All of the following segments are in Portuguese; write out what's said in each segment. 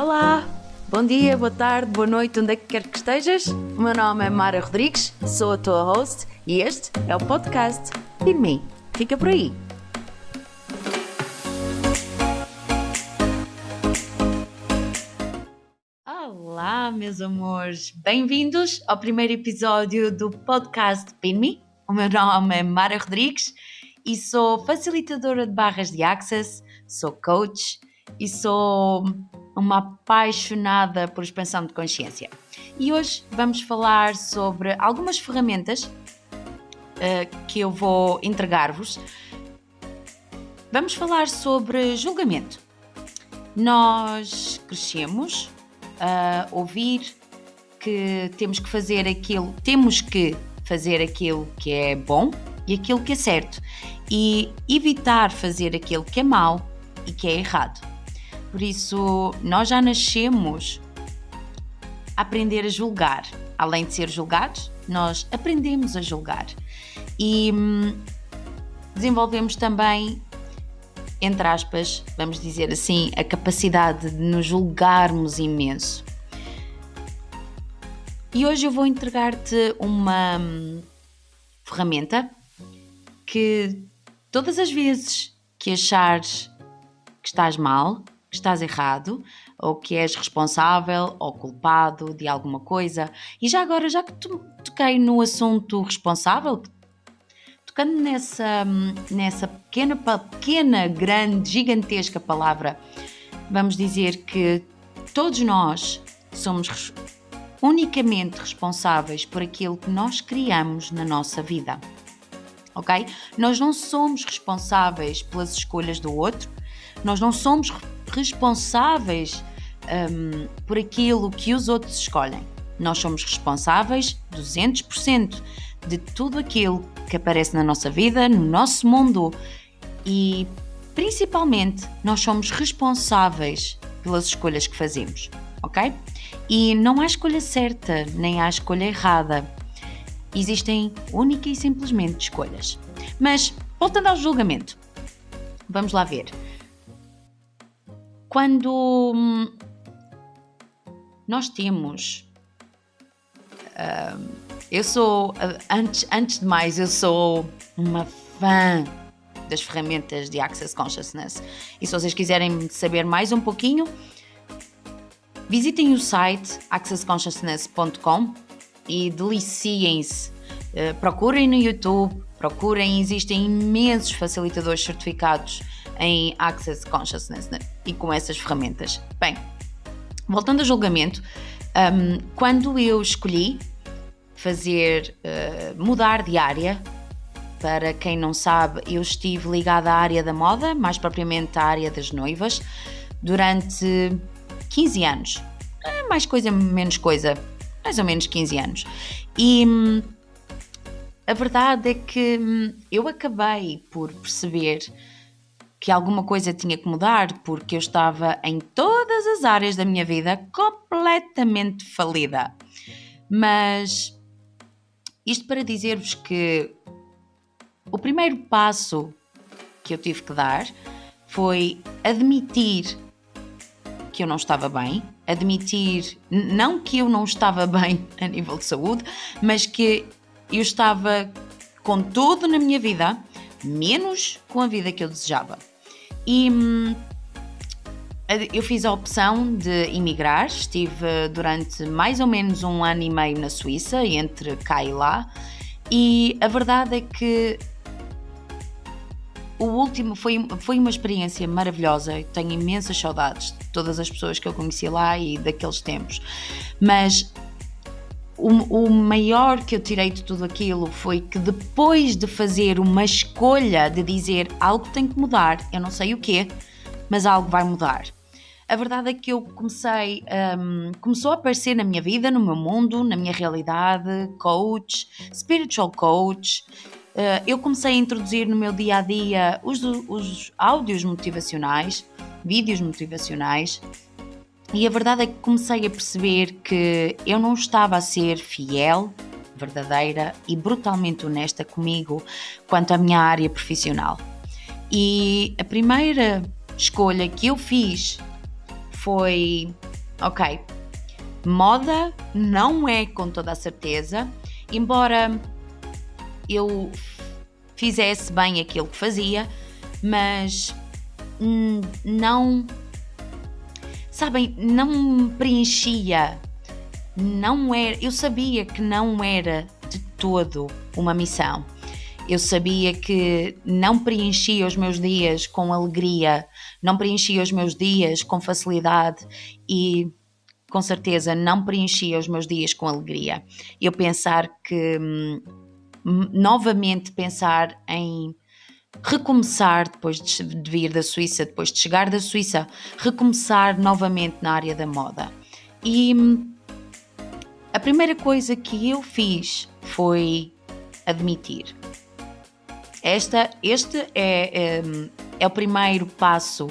Olá, bom dia, boa tarde, boa noite, onde é que quer que estejas. O meu nome é Mara Rodrigues, sou a tua host e este é o podcast de mim. Fica por aí. Olá, meus amores, bem-vindos ao primeiro episódio do podcast Pin Me. O meu nome é Mara Rodrigues e sou facilitadora de barras de Access, sou coach e sou uma apaixonada por expansão de consciência. E hoje vamos falar sobre algumas ferramentas uh, que eu vou entregar-vos. Vamos falar sobre julgamento. Nós crescemos a ouvir que temos que fazer aquilo, temos que fazer aquilo que é bom e aquilo que é certo e evitar fazer aquilo que é mau e que é errado. Por isso, nós já nascemos a aprender a julgar. Além de ser julgados, nós aprendemos a julgar. E hum, desenvolvemos também, entre aspas, vamos dizer assim, a capacidade de nos julgarmos imenso. E hoje eu vou entregar-te uma hum, ferramenta que todas as vezes que achares que estás mal, que estás errado, ou que és responsável ou culpado de alguma coisa. E já agora, já que toquei no assunto responsável, tocando nessa, nessa pequena, pequena, grande, gigantesca palavra, vamos dizer que todos nós somos unicamente responsáveis por aquilo que nós criamos na nossa vida. Ok? Nós não somos responsáveis pelas escolhas do outro, nós não somos responsáveis um, por aquilo que os outros escolhem. Nós somos responsáveis 200% de tudo aquilo que aparece na nossa vida, no nosso mundo e principalmente nós somos responsáveis pelas escolhas que fazemos, ok? E não há escolha certa nem há escolha errada. Existem única e simplesmente escolhas. Mas voltando ao julgamento, vamos lá ver. Quando hum, nós temos. Uh, eu sou. Uh, antes, antes de mais, eu sou uma fã das ferramentas de Access Consciousness. E se vocês quiserem saber mais um pouquinho, visitem o site accessconsciousness.com e deliciem-se. Uh, procurem no YouTube, procurem, existem imensos facilitadores certificados em Access Consciousness né? e com essas ferramentas. Bem, voltando ao julgamento, um, quando eu escolhi fazer uh, mudar de área, para quem não sabe, eu estive ligada à área da moda, mais propriamente à área das noivas, durante 15 anos. É mais coisa, menos coisa, mais ou menos 15 anos. E hum, a verdade é que hum, eu acabei por perceber que alguma coisa tinha que mudar porque eu estava em todas as áreas da minha vida completamente falida. Mas isto para dizer-vos que o primeiro passo que eu tive que dar foi admitir que eu não estava bem, admitir não que eu não estava bem a nível de saúde, mas que eu estava com tudo na minha vida, menos com a vida que eu desejava. E hum, eu fiz a opção de emigrar, estive durante mais ou menos um ano e meio na Suíça, entre cá e lá, e a verdade é que o último foi, foi uma experiência maravilhosa. Tenho imensas saudades de todas as pessoas que eu conheci lá e daqueles tempos. Mas o, o, maior que eu tirei de tudo aquilo foi que depois de fazer uma escolha de dizer algo tem que mudar, eu não sei o quê, mas algo vai mudar. A verdade é que eu comecei, um, começou a aparecer na minha vida, no meu mundo, na minha realidade, coach, spiritual coach. Uh, eu comecei a introduzir no meu dia a dia os, os áudios motivacionais, vídeos motivacionais, e a verdade é que comecei a perceber que eu não estava a ser fiel, verdadeira e brutalmente honesta comigo quanto à minha área profissional. E a primeira escolha que eu fiz foi ok, moda não é com toda a certeza, embora eu fizesse bem aquilo que fazia, mas não. Sabem, não preenchia. Não era. Eu sabia que não era de todo uma missão. Eu sabia que não preenchia os meus dias com alegria, não preenchia os meus dias com facilidade e com certeza não preenchia os meus dias com alegria. Eu pensar que hum, novamente pensar em recomeçar depois de vir da Suíça, depois de chegar da Suíça, recomeçar novamente na área da moda. E hum, a primeira coisa que eu fiz foi admitir. Esta, este é, é, é o primeiro passo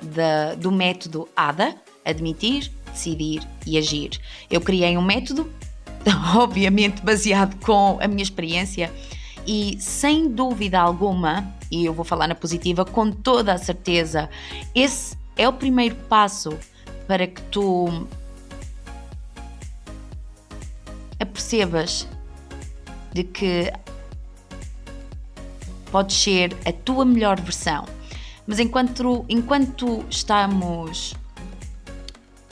da, do método ADA: admitir, decidir e agir. Eu criei um método, obviamente baseado com a minha experiência, e sem dúvida alguma, e eu vou falar na positiva com toda a certeza, esse é o primeiro passo para que tu apercebas de que podes ser a tua melhor versão. Mas enquanto, enquanto estamos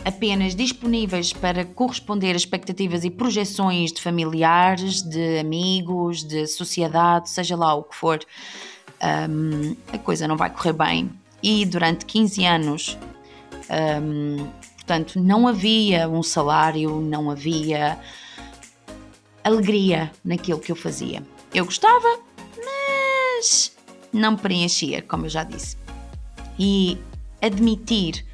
apenas disponíveis para corresponder a expectativas e projeções de familiares, de amigos, de sociedade, seja lá o que for, um, a coisa não vai correr bem. E durante 15 anos, um, portanto, não havia um salário, não havia alegria naquilo que eu fazia. Eu gostava, mas não preenchia, como eu já disse. E admitir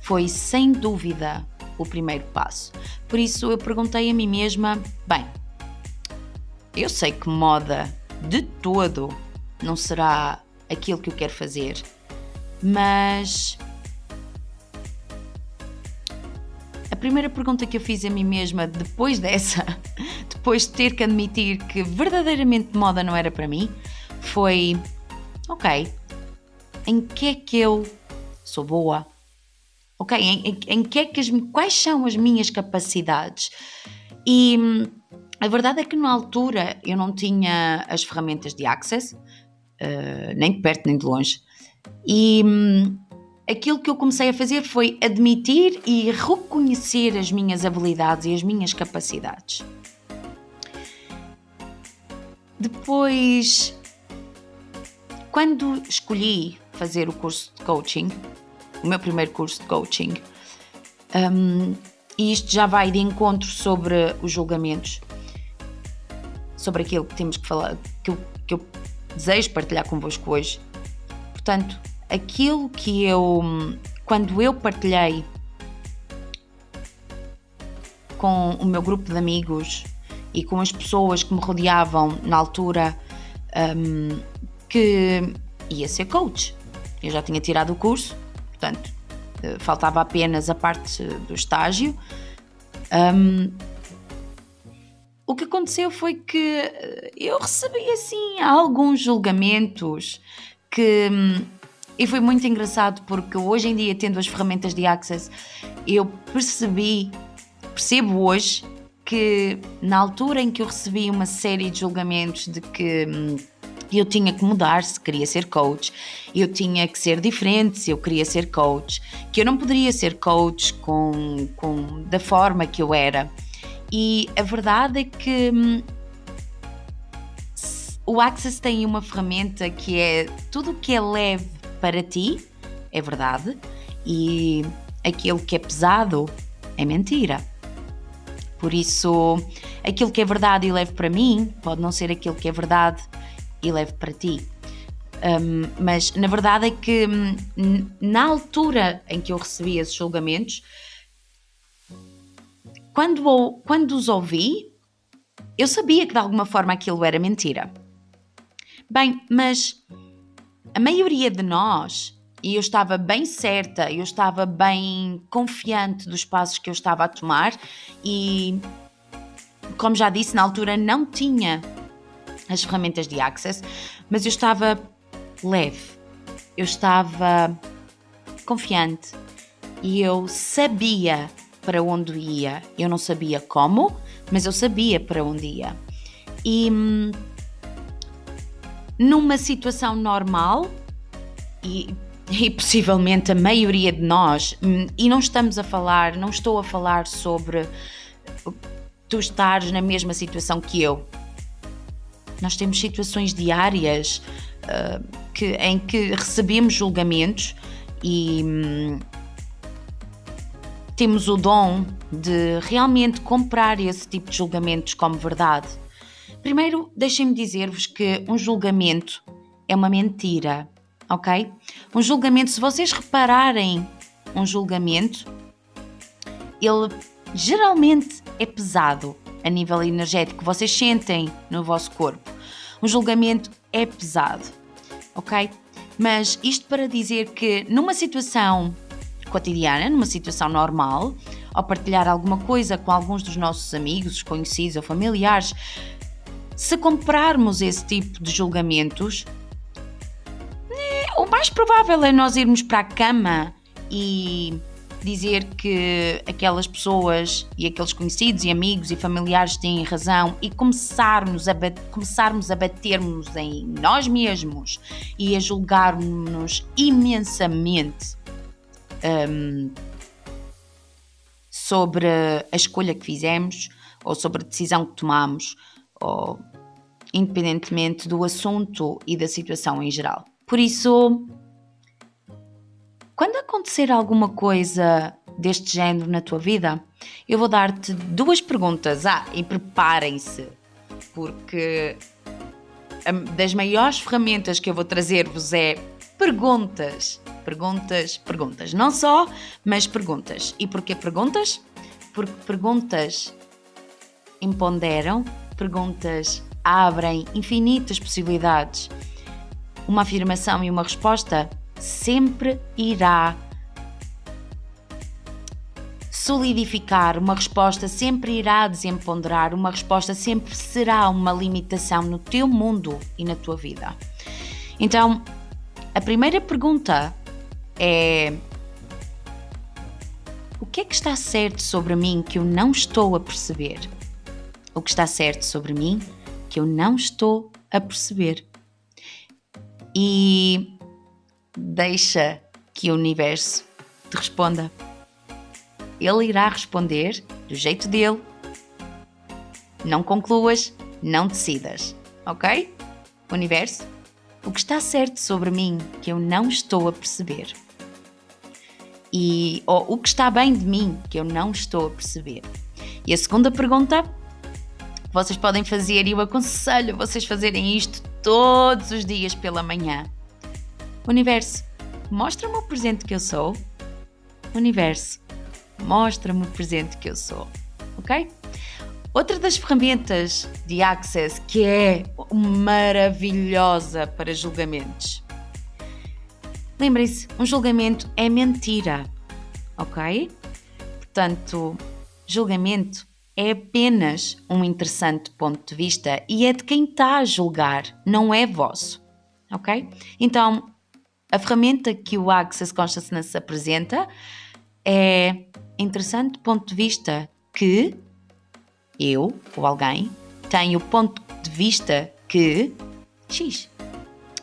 foi sem dúvida o primeiro passo. Por isso eu perguntei a mim mesma: bem, eu sei que moda de todo não será aquilo que eu quero fazer, mas a primeira pergunta que eu fiz a mim mesma depois dessa, depois de ter que admitir que verdadeiramente moda não era para mim, foi: ok, em que é que eu sou boa? ok? Em, em, em que é que as, quais são as minhas capacidades? E hum, a verdade é que na altura eu não tinha as ferramentas de access, uh, nem de perto nem de longe. E hum, aquilo que eu comecei a fazer foi admitir e reconhecer as minhas habilidades e as minhas capacidades. Depois, quando escolhi fazer o curso de coaching, o meu primeiro curso de coaching. Um, e isto já vai de encontro sobre os julgamentos, sobre aquilo que temos que falar, que eu, que eu desejo partilhar convosco hoje. Portanto, aquilo que eu, quando eu partilhei com o meu grupo de amigos e com as pessoas que me rodeavam na altura, um, que ia ser coach. Eu já tinha tirado o curso portanto, eh, faltava apenas a parte do estágio. Um, o que aconteceu foi que eh, eu recebi assim alguns julgamentos que hum, e foi muito engraçado porque hoje em dia tendo as ferramentas de Access eu percebi percebo hoje que na altura em que eu recebi uma série de julgamentos de que hum, eu tinha que mudar se queria ser coach, eu tinha que ser diferente se eu queria ser coach, que eu não poderia ser coach com, com da forma que eu era. E a verdade é que hum, o Access tem uma ferramenta que é tudo o que é leve para ti, é verdade, e aquilo que é pesado é mentira. Por isso, aquilo que é verdade e leve para mim pode não ser aquilo que é verdade e leve para ti. Um, mas na verdade é que hum, na altura em que eu recebi esses julgamentos, quando, quando os ouvi, eu sabia que de alguma forma aquilo era mentira. Bem, mas a maioria de nós, e eu estava bem certa, eu estava bem confiante dos passos que eu estava a tomar, e como já disse, na altura não tinha as ferramentas de Access, mas eu estava leve, eu estava confiante e eu sabia para onde ia. Eu não sabia como, mas eu sabia para onde ia. E hum, numa situação normal, e, e possivelmente a maioria de nós, hum, e não estamos a falar, não estou a falar sobre tu estares na mesma situação que eu. Nós temos situações diárias uh, que, em que recebemos julgamentos e temos o dom de realmente comprar esse tipo de julgamentos como verdade. Primeiro, deixem-me dizer-vos que um julgamento é uma mentira, ok? Um julgamento, se vocês repararem um julgamento, ele geralmente é pesado a nível energético, vocês sentem no vosso corpo. Um julgamento é pesado, ok? Mas isto para dizer que numa situação cotidiana, numa situação normal, ao partilhar alguma coisa com alguns dos nossos amigos, conhecidos ou familiares, se comprarmos esse tipo de julgamentos, o mais provável é nós irmos para a cama e dizer que aquelas pessoas e aqueles conhecidos e amigos e familiares têm razão e começarmos a, começarmos a batermos em nós mesmos e a julgarmos-nos imensamente um, sobre a escolha que fizemos ou sobre a decisão que tomamos, ou independentemente do assunto e da situação em geral. Por isso, quando acontecer alguma coisa deste género na tua vida, eu vou dar-te duas perguntas. Ah, e preparem-se, porque das maiores ferramentas que eu vou trazer-vos é perguntas. Perguntas, perguntas. Não só, mas perguntas. E porquê perguntas? Porque perguntas empoderam, perguntas abrem infinitas possibilidades. Uma afirmação e uma resposta sempre irá solidificar, uma resposta sempre irá desemponderar, uma resposta sempre será uma limitação no teu mundo e na tua vida. Então, a primeira pergunta é: O que é que está certo sobre mim que eu não estou a perceber? O que está certo sobre mim que eu não estou a perceber? E deixa que o universo te responda. Ele irá responder do jeito dele. Não concluas, não decidas, ok? Universo, o que está certo sobre mim que eu não estou a perceber? E ou, o que está bem de mim que eu não estou a perceber? E a segunda pergunta vocês podem fazer, e eu aconselho vocês fazerem isto todos os dias pela manhã. Universo, mostra-me o presente que eu sou. Universo, mostra-me o presente que eu sou. Ok? Outra das ferramentas de Access que é maravilhosa para julgamentos. Lembrem-se, um julgamento é mentira, ok? Portanto, julgamento é apenas um interessante ponto de vista e é de quem está a julgar, não é vosso, ok? Então, a ferramenta que o Access Consciousness apresenta é interessante ponto de vista que eu ou alguém tenho o ponto de vista que X.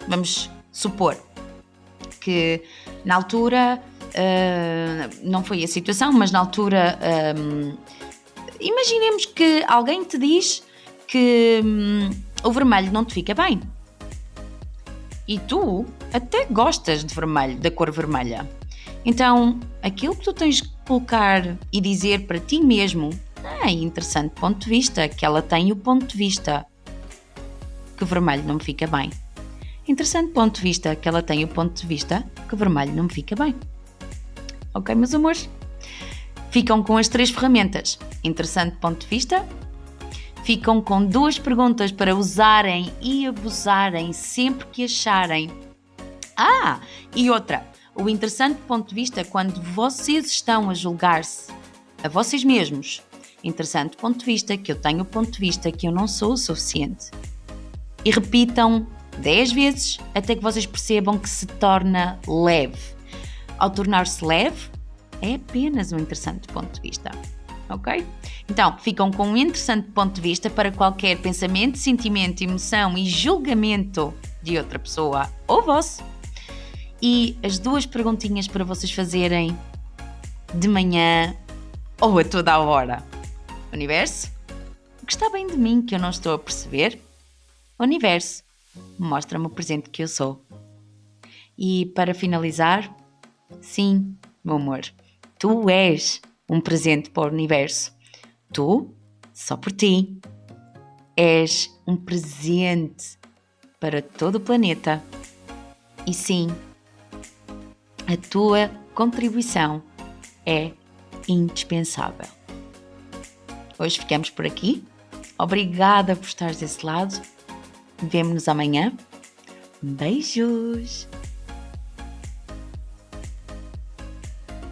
Vamos supor que na altura uh, não foi a situação, mas na altura um, imaginemos que alguém te diz que um, o vermelho não te fica bem. E tu até gostas de vermelho, da cor vermelha. Então, aquilo que tu tens que colocar e dizer para ti mesmo é interessante ponto de vista, que ela tem o ponto de vista que vermelho não me fica bem. Interessante ponto de vista, que ela tem o ponto de vista que vermelho não me fica bem. Ok, meus amores? Ficam com as três ferramentas. Interessante ponto de vista, ficam com duas perguntas para usarem e abusarem sempre que acharem. Ah, e outra, o interessante ponto de vista quando vocês estão a julgar-se a vocês mesmos. Interessante ponto de vista que eu tenho o ponto de vista que eu não sou o suficiente. E repitam 10 vezes até que vocês percebam que se torna leve. Ao tornar-se leve, é apenas um interessante ponto de vista. Ok? Então, ficam com um interessante ponto de vista para qualquer pensamento, sentimento, emoção e julgamento de outra pessoa ou vosso. E as duas perguntinhas para vocês fazerem de manhã ou a toda a hora. Universo, o que está bem de mim que eu não estou a perceber? Universo, mostra-me o presente que eu sou. E para finalizar, sim, meu amor, tu és um presente para o universo. Tu, só por ti, és um presente para todo o planeta. E sim, a tua contribuição é indispensável. Hoje ficamos por aqui. Obrigada por estares desse lado. Vemo-nos amanhã. Beijos!